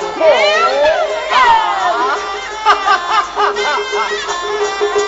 救命啊！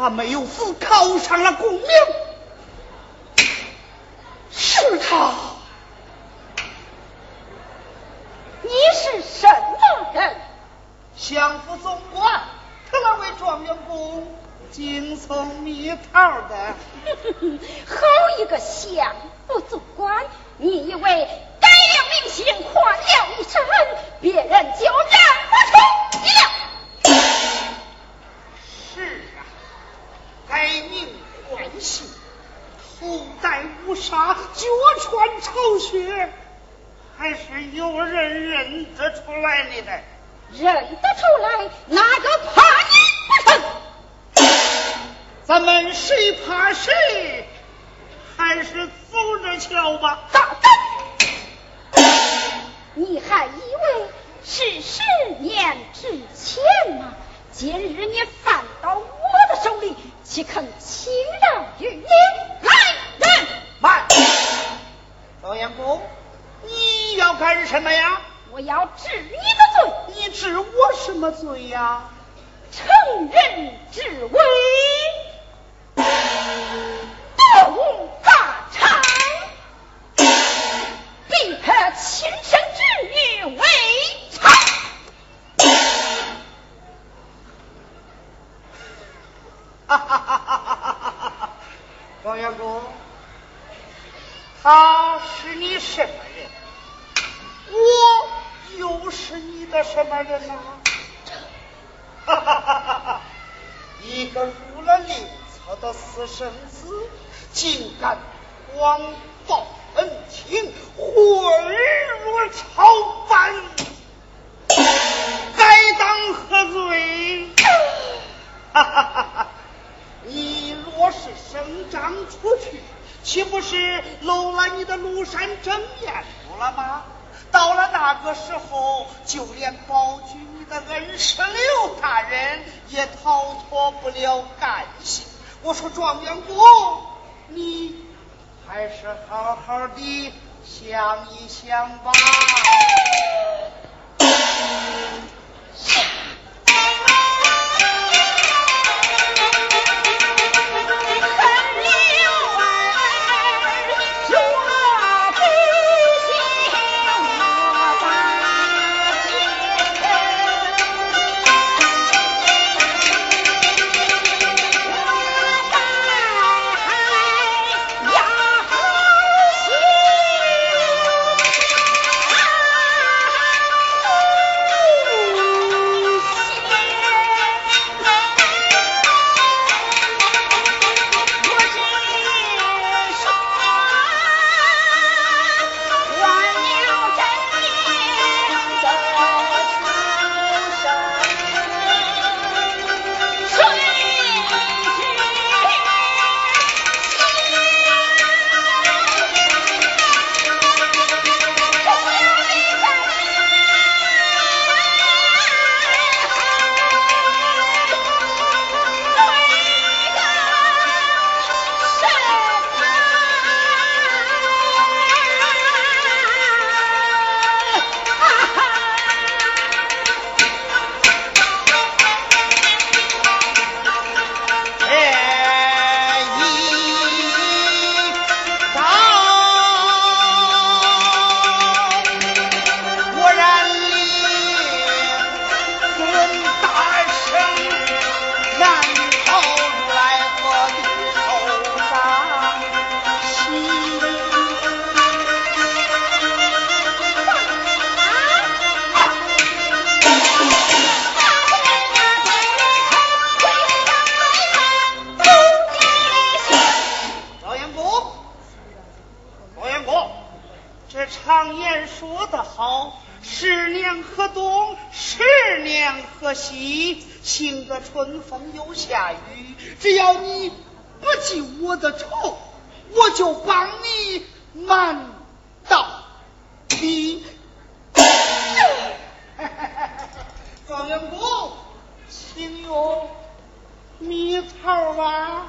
他没有死考上了功名。岂不是漏了你的庐山真面目了吗？到了那个时候，就连保举你的恩师刘大人也逃脱不了干系。我说状元哥，你还是好好的想一想吧。西，行个春风又下雨，只要你不记我的仇，我就帮你瞒到底。状元府，请用蜜桃吧。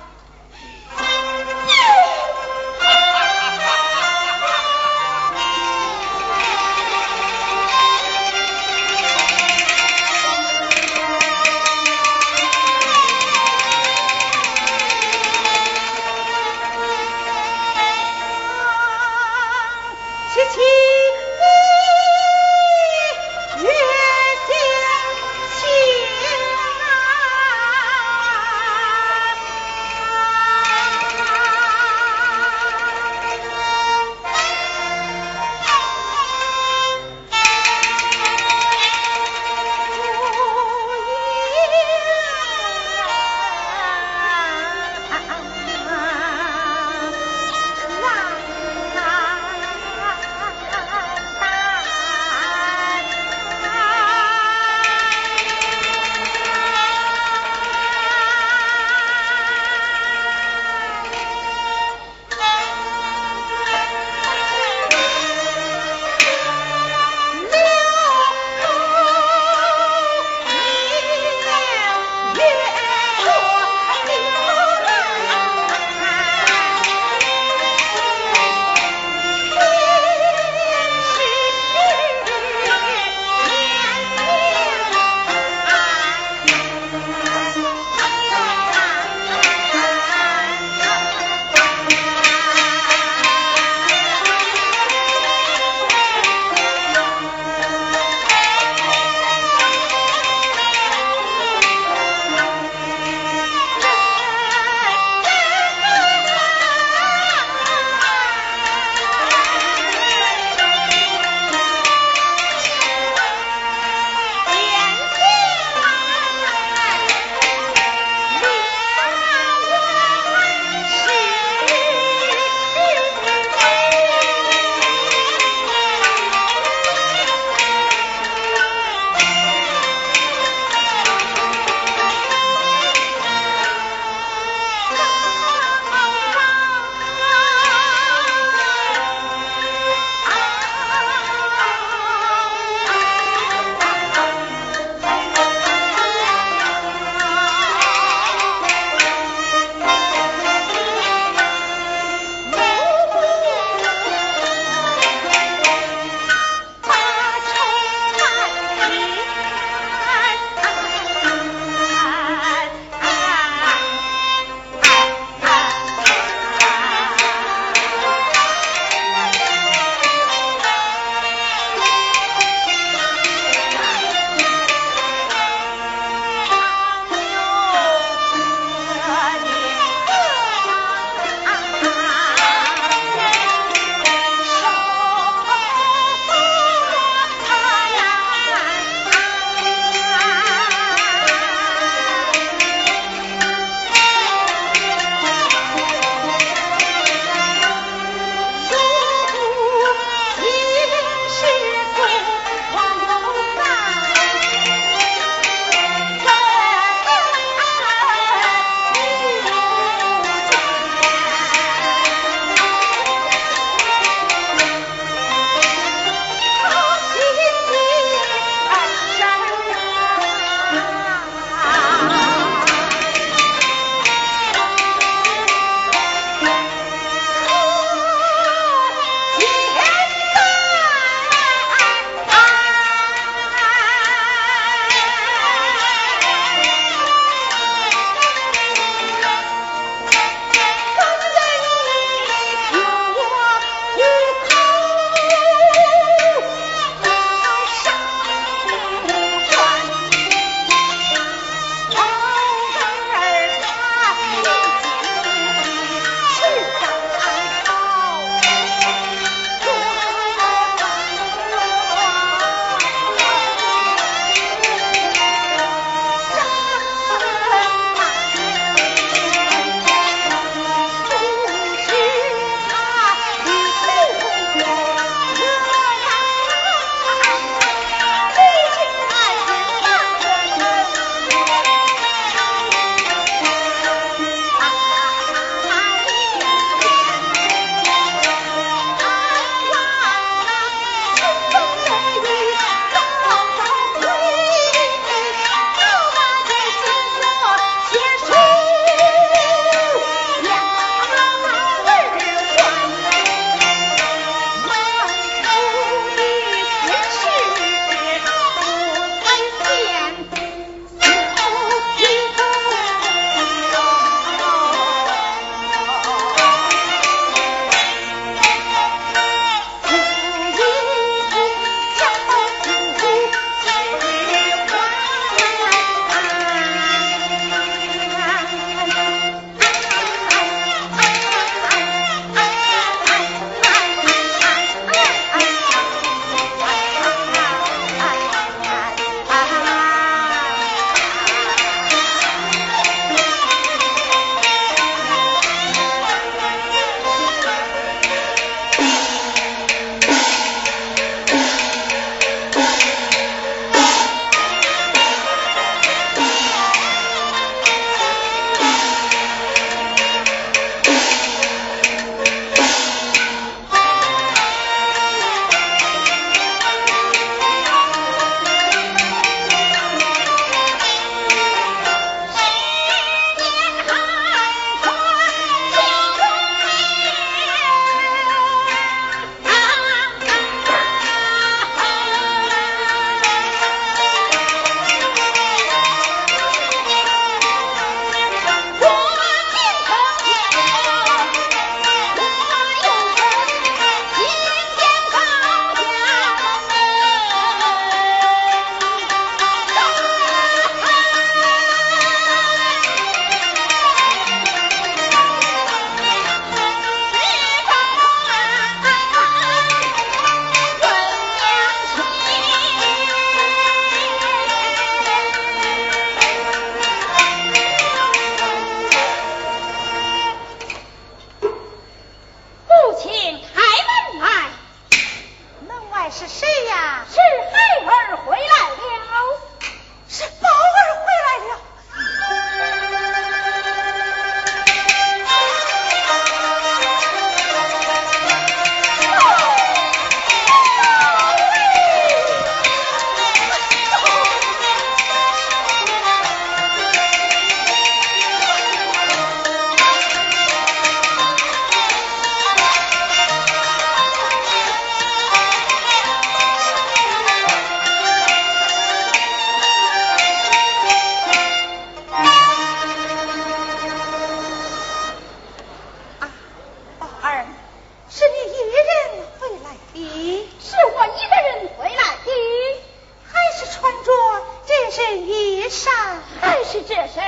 是这谁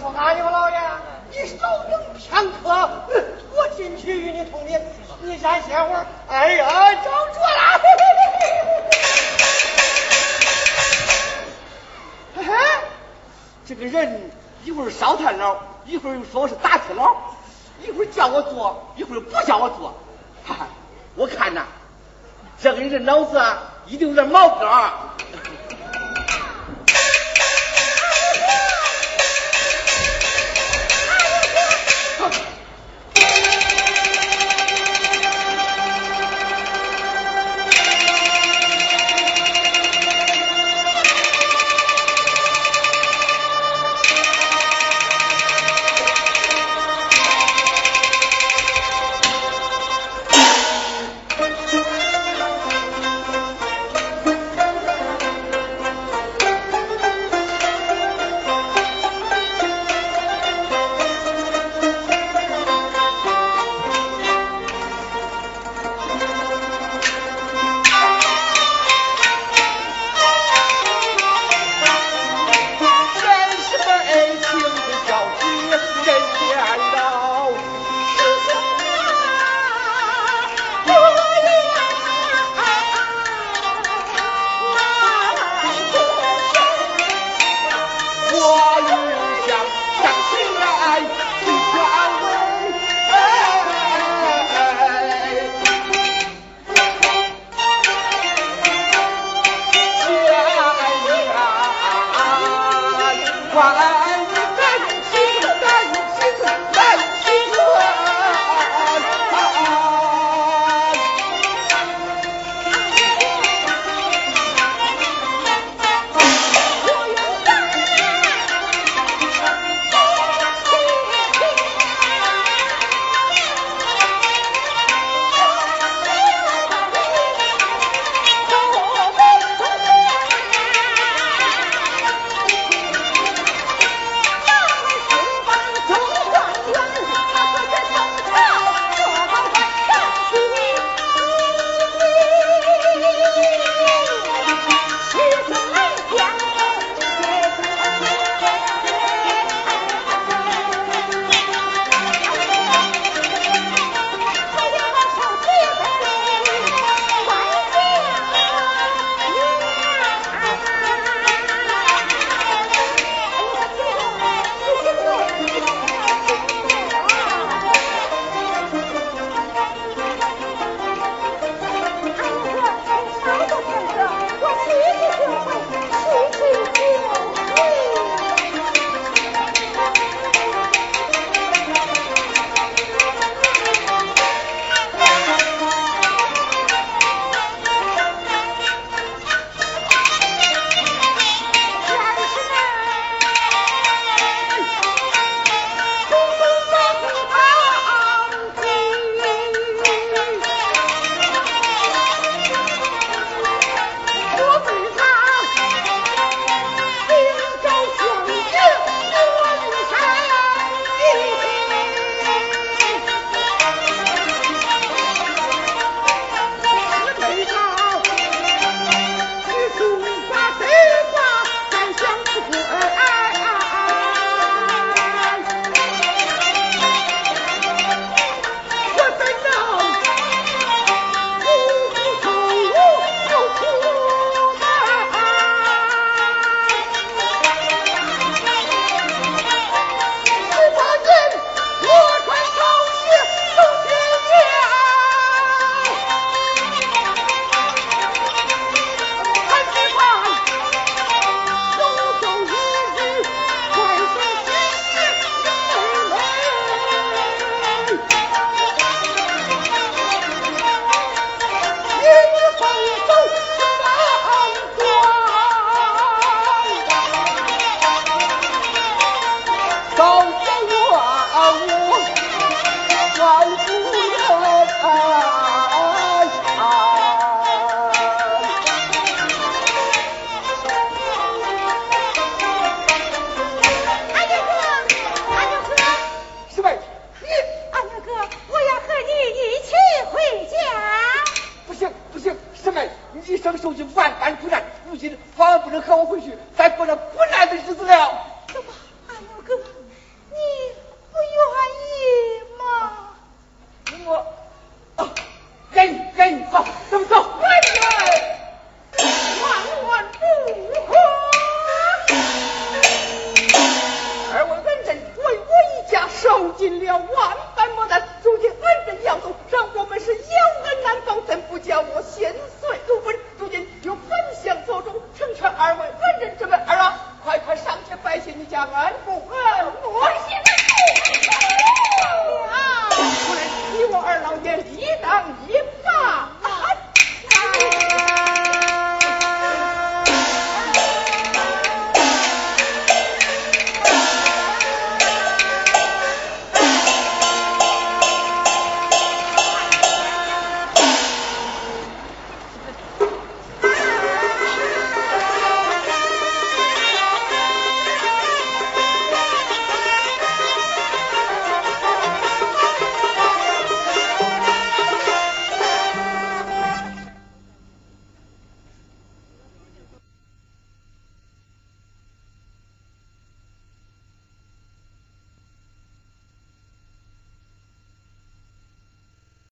说：“阿牛老爷，你稍等片刻，我进去与你通禀。你先歇会儿。”哎呀，找着了！嘿嘿嘿嘿这个人一会儿烧炭佬，一会儿又说我是打铁佬，一会儿叫我做，一会儿不叫我做。哈哈，我看呐，这个人这脑子啊，一定有点毛病。